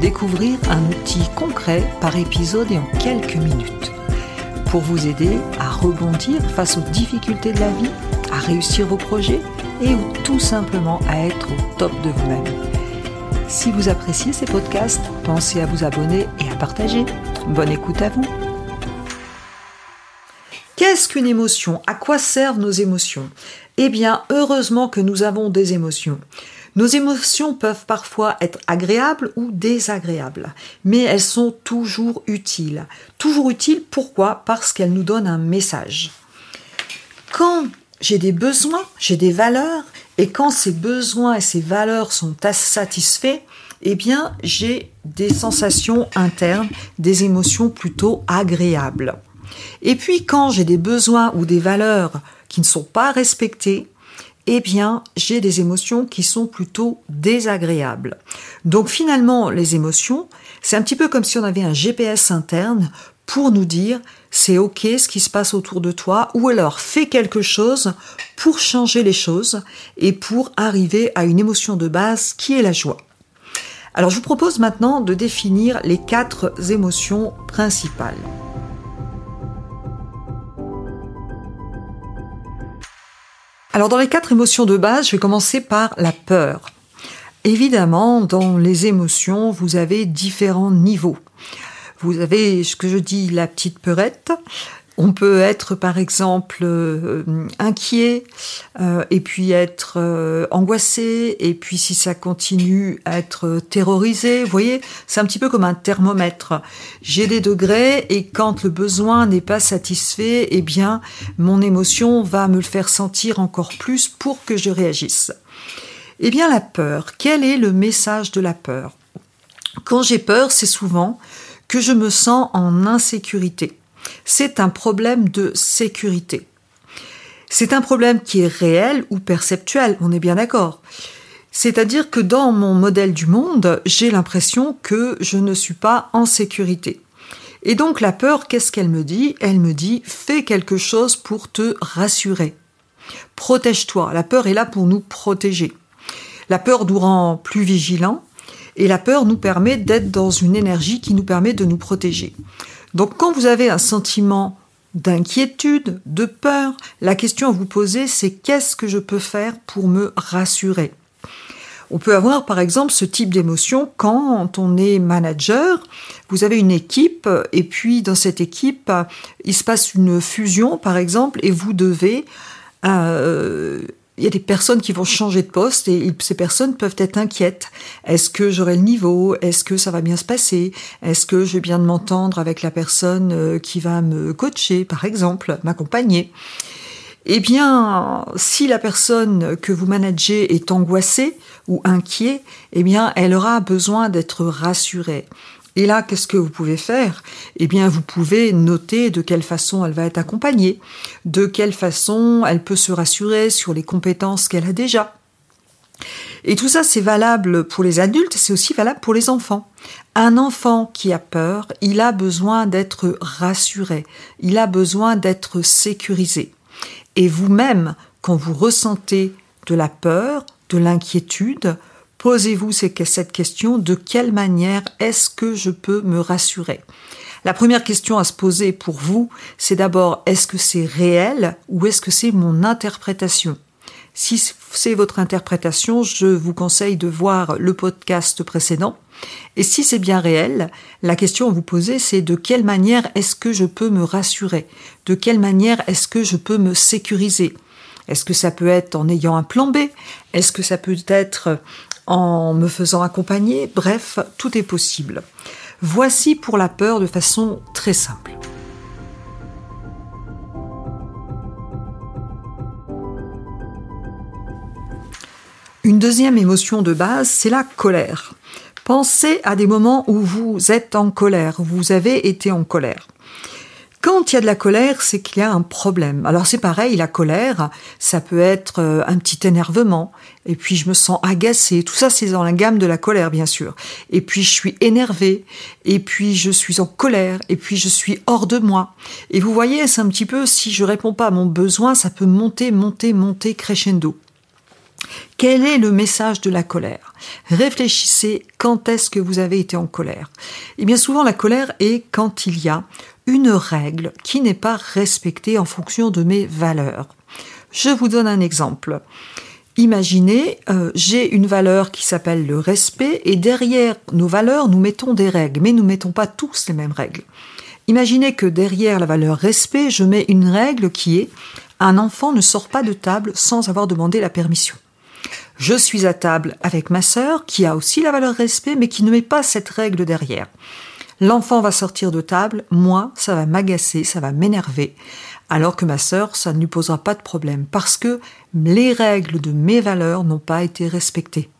découvrir un outil concret par épisode et en quelques minutes pour vous aider à rebondir face aux difficultés de la vie, à réussir vos projets et ou tout simplement à être au top de vous-même. Si vous appréciez ces podcasts, pensez à vous abonner et à partager. Bonne écoute à vous. Qu'est-ce qu'une émotion? À quoi servent nos émotions? Eh bien, heureusement que nous avons des émotions. Nos émotions peuvent parfois être agréables ou désagréables, mais elles sont toujours utiles. Toujours utiles, pourquoi? Parce qu'elles nous donnent un message. Quand j'ai des besoins, j'ai des valeurs, et quand ces besoins et ces valeurs sont satisfaits, eh bien, j'ai des sensations internes, des émotions plutôt agréables. Et puis, quand j'ai des besoins ou des valeurs qui ne sont pas respectées, eh bien, j'ai des émotions qui sont plutôt désagréables. Donc finalement, les émotions, c'est un petit peu comme si on avait un GPS interne pour nous dire c'est ok ce qui se passe autour de toi, ou alors fais quelque chose pour changer les choses et pour arriver à une émotion de base qui est la joie. Alors je vous propose maintenant de définir les quatre émotions principales. Alors dans les quatre émotions de base, je vais commencer par la peur. Évidemment, dans les émotions, vous avez différents niveaux. Vous avez ce que je dis la petite peurette, on peut être par exemple euh, inquiet euh, et puis être euh, angoissé et puis si ça continue être terrorisé, vous voyez, c'est un petit peu comme un thermomètre. J'ai des degrés et quand le besoin n'est pas satisfait, eh bien mon émotion va me le faire sentir encore plus pour que je réagisse. Eh bien la peur, quel est le message de la peur? Quand j'ai peur, c'est souvent que je me sens en insécurité c'est un problème de sécurité. C'est un problème qui est réel ou perceptuel, on est bien d'accord. C'est-à-dire que dans mon modèle du monde, j'ai l'impression que je ne suis pas en sécurité. Et donc la peur, qu'est-ce qu'elle me dit? Elle me dit fais quelque chose pour te rassurer. Protège-toi. La peur est là pour nous protéger. La peur nous rend plus vigilants et la peur nous permet d'être dans une énergie qui nous permet de nous protéger. Donc quand vous avez un sentiment d'inquiétude, de peur, la question à vous poser, c'est qu'est-ce que je peux faire pour me rassurer? On peut avoir par exemple ce type d'émotion quand on est manager, vous avez une équipe et puis dans cette équipe, il se passe une fusion par exemple et vous devez euh, il y a des personnes qui vont changer de poste et ces personnes peuvent être inquiètes. Est-ce que j'aurai le niveau? Est-ce que ça va bien se passer? Est-ce que je vais bien m'entendre avec la personne euh, qui va me coacher, par exemple, m'accompagner? Eh bien, si la personne que vous managez est angoissée ou inquiète, eh bien, elle aura besoin d'être rassurée. Et là, qu'est-ce que vous pouvez faire? Eh bien, vous pouvez noter de quelle façon elle va être accompagnée, de quelle façon elle peut se rassurer sur les compétences qu'elle a déjà. Et tout ça, c'est valable pour les adultes, c'est aussi valable pour les enfants. Un enfant qui a peur, il a besoin d'être rassuré, il a besoin d'être sécurisé. Et vous-même, quand vous ressentez de la peur, de l'inquiétude, Posez-vous cette question, de quelle manière est-ce que je peux me rassurer? La première question à se poser pour vous, c'est d'abord est-ce que c'est réel ou est-ce que c'est mon interprétation? Si c'est votre interprétation, je vous conseille de voir le podcast précédent. Et si c'est bien réel, la question à vous poser, c'est de quelle manière est-ce que je peux me rassurer? De quelle manière est-ce que je peux me sécuriser? Est-ce que ça peut être en ayant un plan B? Est-ce que ça peut être en me faisant accompagner, bref, tout est possible. Voici pour la peur de façon très simple. Une deuxième émotion de base, c'est la colère. Pensez à des moments où vous êtes en colère, vous avez été en colère. quand il y a de la colère, c'est qu'il y a un problème. Alors c'est pareil, la colère, ça peut être euh, un petit énervement, et puis je me sens agacée. Tout ça, c'est dans la gamme de la colère, bien sûr. Et puis je suis énervée, et puis je suis en colère, et puis je suis hors de moi. Et vous voyez, c'est un petit peu, si je réponds pas à mon besoin, ça peut monter, monter, monter crescendo. Quel est le message de la colère? Réfléchissez quand est-ce que vous avez été en colère? Et eh bien souvent la colère est quand il y a une règle qui n'est pas respectée en fonction de mes valeurs. Je vous donne un exemple. Imaginez, euh, j'ai une valeur qui s'appelle le respect et derrière nos valeurs, nous mettons des règles, mais nous ne mettons pas tous les mêmes règles. Imaginez que derrière la valeur respect, je mets une règle qui est un enfant ne sort pas de table sans avoir demandé la permission. Je suis à table avec ma sœur qui a aussi la valeur respect mais qui ne met pas cette règle derrière. L'enfant va sortir de table, moi, ça va m'agacer, ça va m'énerver, alors que ma sœur, ça ne lui posera pas de problème, parce que les règles de mes valeurs n'ont pas été respectées.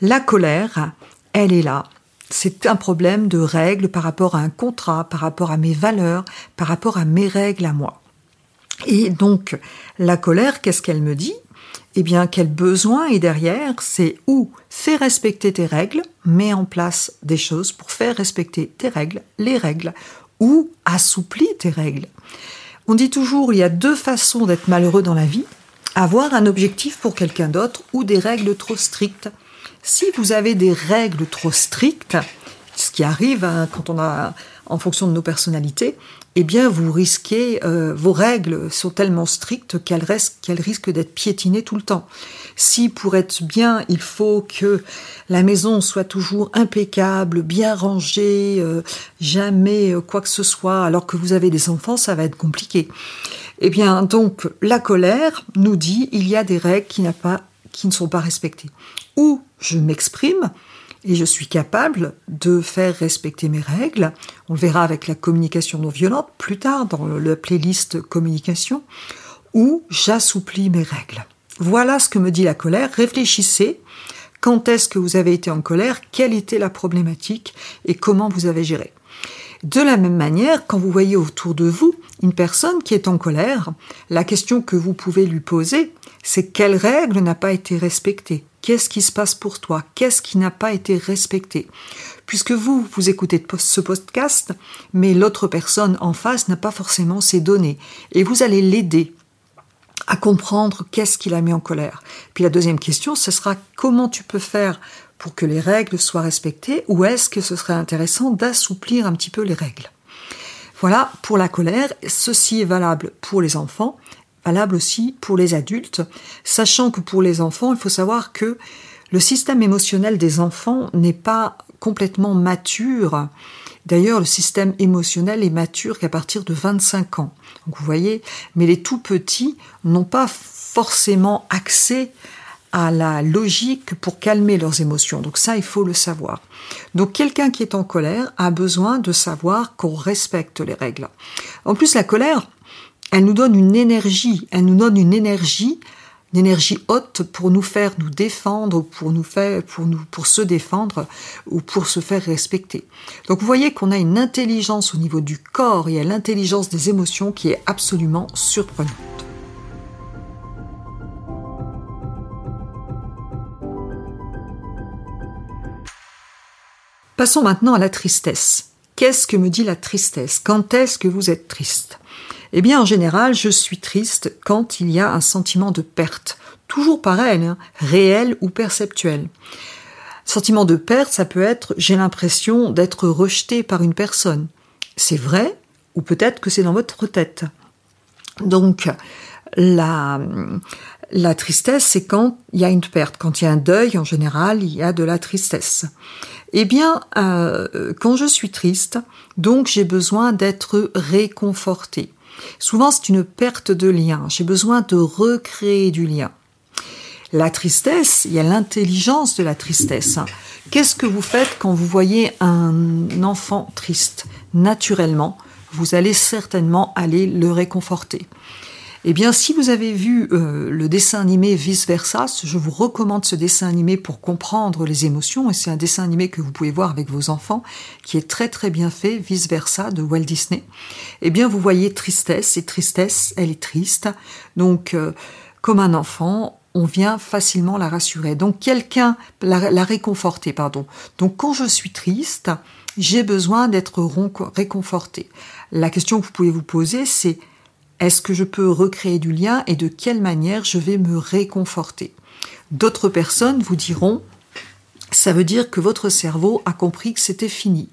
La colère, elle est là. C'est un problème de règles par rapport à un contrat, par rapport à mes valeurs, par rapport à mes règles à moi. Et donc, la colère, qu'est-ce qu'elle me dit? Eh bien, quel besoin est derrière C'est où fais respecter tes règles, mets en place des choses pour faire respecter tes règles, les règles, ou assouplis tes règles. On dit toujours, il y a deux façons d'être malheureux dans la vie avoir un objectif pour quelqu'un d'autre ou des règles trop strictes. Si vous avez des règles trop strictes, ce qui arrive hein, quand on a, en fonction de nos personnalités, eh bien, vous risquez, euh, vos règles sont tellement strictes qu'elles, risquent d'être piétinées tout le temps. Si pour être bien, il faut que la maison soit toujours impeccable, bien rangée, euh, jamais euh, quoi que ce soit, alors que vous avez des enfants, ça va être compliqué. Eh bien, donc, la colère nous dit il y a des règles qui, qui ne sont pas respectées. Ou je m'exprime, et je suis capable de faire respecter mes règles. On le verra avec la communication non violente plus tard dans la playlist communication, où j'assouplis mes règles. Voilà ce que me dit la colère. Réfléchissez. Quand est-ce que vous avez été en colère? Quelle était la problématique? Et comment vous avez géré? De la même manière, quand vous voyez autour de vous une personne qui est en colère, la question que vous pouvez lui poser, c'est quelle règle n'a pas été respectée? Qu'est-ce qui se passe pour toi? Qu'est-ce qui n'a pas été respecté? Puisque vous, vous écoutez ce podcast, mais l'autre personne en face n'a pas forcément ces données. Et vous allez l'aider à comprendre qu'est-ce qui l'a mis en colère. Puis la deuxième question, ce sera comment tu peux faire pour que les règles soient respectées ou est-ce que ce serait intéressant d'assouplir un petit peu les règles? Voilà pour la colère. Ceci est valable pour les enfants valable aussi pour les adultes, sachant que pour les enfants, il faut savoir que le système émotionnel des enfants n'est pas complètement mature. D'ailleurs, le système émotionnel est mature qu'à partir de 25 ans. Donc vous voyez, mais les tout petits n'ont pas forcément accès à la logique pour calmer leurs émotions. Donc ça, il faut le savoir. Donc quelqu'un qui est en colère a besoin de savoir qu'on respecte les règles. En plus, la colère, elle nous donne une énergie, elle nous donne une énergie, une énergie haute pour nous faire nous défendre, pour nous faire, pour nous, pour se défendre ou pour se faire respecter. Donc vous voyez qu'on a une intelligence au niveau du corps et à l'intelligence des émotions qui est absolument surprenante. Passons maintenant à la tristesse. Qu'est-ce que me dit la tristesse? Quand est-ce que vous êtes triste? Eh bien, en général, je suis triste quand il y a un sentiment de perte. Toujours pareil, hein, réel ou perceptuel. Sentiment de perte, ça peut être j'ai l'impression d'être rejeté par une personne. C'est vrai, ou peut-être que c'est dans votre tête. Donc, la, la tristesse, c'est quand il y a une perte. Quand il y a un deuil, en général, il y a de la tristesse. Eh bien, euh, quand je suis triste, donc j'ai besoin d'être réconforté. Souvent, c'est une perte de lien. J'ai besoin de recréer du lien. La tristesse, il y a l'intelligence de la tristesse. Qu'est-ce que vous faites quand vous voyez un enfant triste? Naturellement, vous allez certainement aller le réconforter. Eh bien, si vous avez vu euh, le dessin animé Vice Versa, je vous recommande ce dessin animé pour comprendre les émotions. Et c'est un dessin animé que vous pouvez voir avec vos enfants, qui est très très bien fait, Vice Versa de Walt Disney. Eh bien, vous voyez tristesse, et tristesse, elle est triste. Donc, euh, comme un enfant, on vient facilement la rassurer. Donc, quelqu'un, la, la réconforter, pardon. Donc, quand je suis triste, j'ai besoin d'être réconforté. La question que vous pouvez vous poser, c'est est-ce que je peux recréer du lien et de quelle manière je vais me réconforter? D'autres personnes vous diront ça veut dire que votre cerveau a compris que c'était fini.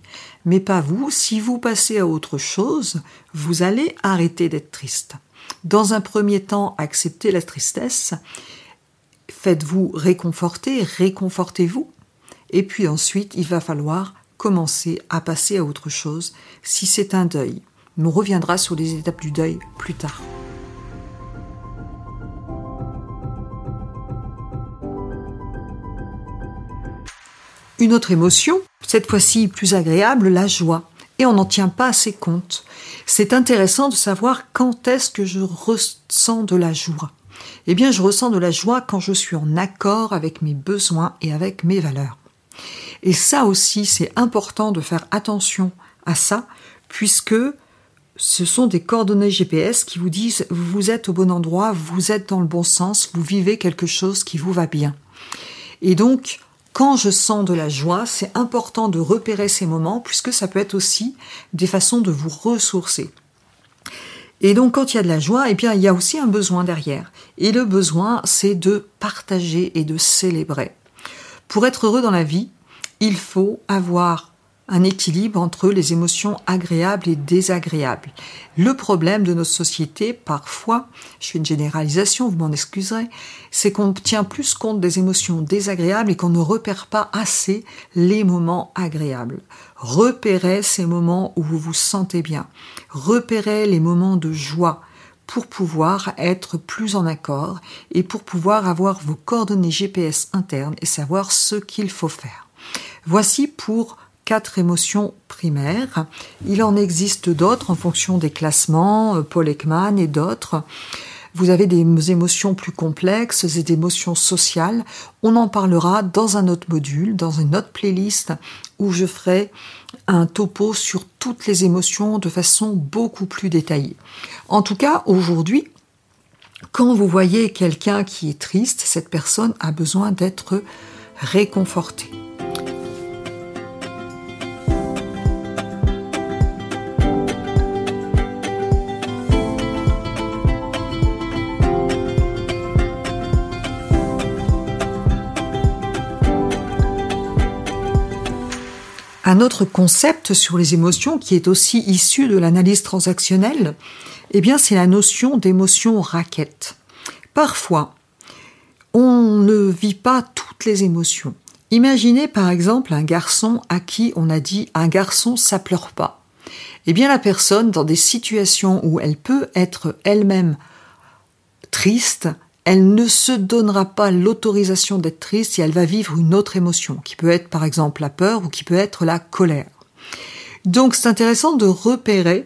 Mais pas vous, si vous passez à autre chose, vous allez arrêter d'être triste. Dans un premier temps, acceptez la tristesse, faites-vous réconforter, réconfortez-vous, et puis ensuite, il va falloir commencer à passer à autre chose si c'est un deuil. On reviendra sur les étapes du deuil plus tard. Une autre émotion, cette fois-ci plus agréable, la joie. Et on n'en tient pas assez compte. C'est intéressant de savoir quand est-ce que je ressens de la joie. Eh bien, je ressens de la joie quand je suis en accord avec mes besoins et avec mes valeurs. Et ça aussi, c'est important de faire attention à ça, puisque ce sont des coordonnées GPS qui vous disent vous êtes au bon endroit, vous êtes dans le bon sens, vous vivez quelque chose qui vous va bien. Et donc, quand je sens de la joie, c'est important de repérer ces moments puisque ça peut être aussi des façons de vous ressourcer. Et donc quand il y a de la joie, eh bien il y a aussi un besoin derrière. Et le besoin, c'est de partager et de célébrer. Pour être heureux dans la vie, il faut avoir un équilibre entre les émotions agréables et désagréables. Le problème de notre société, parfois, je fais une généralisation, vous m'en excuserez, c'est qu'on tient plus compte des émotions désagréables et qu'on ne repère pas assez les moments agréables. Repérez ces moments où vous vous sentez bien. Repérez les moments de joie pour pouvoir être plus en accord et pour pouvoir avoir vos coordonnées GPS internes et savoir ce qu'il faut faire. Voici pour quatre émotions primaires. Il en existe d'autres en fonction des classements, euh, Paul Ekman et d'autres. Vous avez des émotions plus complexes et des émotions sociales. On en parlera dans un autre module, dans une autre playlist où je ferai un topo sur toutes les émotions de façon beaucoup plus détaillée. En tout cas, aujourd'hui, quand vous voyez quelqu'un qui est triste, cette personne a besoin d'être réconfortée. Un autre concept sur les émotions qui est aussi issu de l'analyse transactionnelle, eh bien, c'est la notion d'émotion raquette. Parfois, on ne vit pas toutes les émotions. Imaginez par exemple un garçon à qui on a dit un garçon ça pleure pas. Eh bien la personne dans des situations où elle peut être elle-même triste, elle ne se donnera pas l'autorisation d'être triste et elle va vivre une autre émotion, qui peut être par exemple la peur ou qui peut être la colère. Donc c'est intéressant de repérer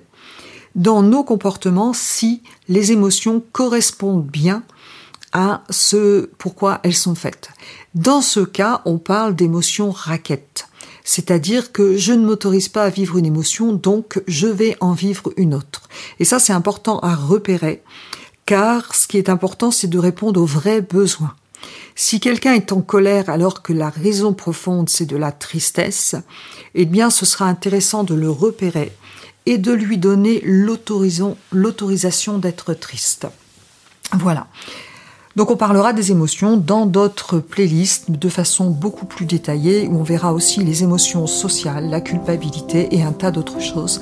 dans nos comportements si les émotions correspondent bien à ce pourquoi elles sont faites. Dans ce cas, on parle d'émotions raquettes. C'est-à-dire que je ne m'autorise pas à vivre une émotion, donc je vais en vivre une autre. Et ça, c'est important à repérer car ce qui est important, c'est de répondre aux vrais besoins. Si quelqu'un est en colère alors que la raison profonde, c'est de la tristesse, eh bien, ce sera intéressant de le repérer et de lui donner l'autorisation d'être triste. Voilà. Donc on parlera des émotions dans d'autres playlists de façon beaucoup plus détaillée où on verra aussi les émotions sociales, la culpabilité et un tas d'autres choses.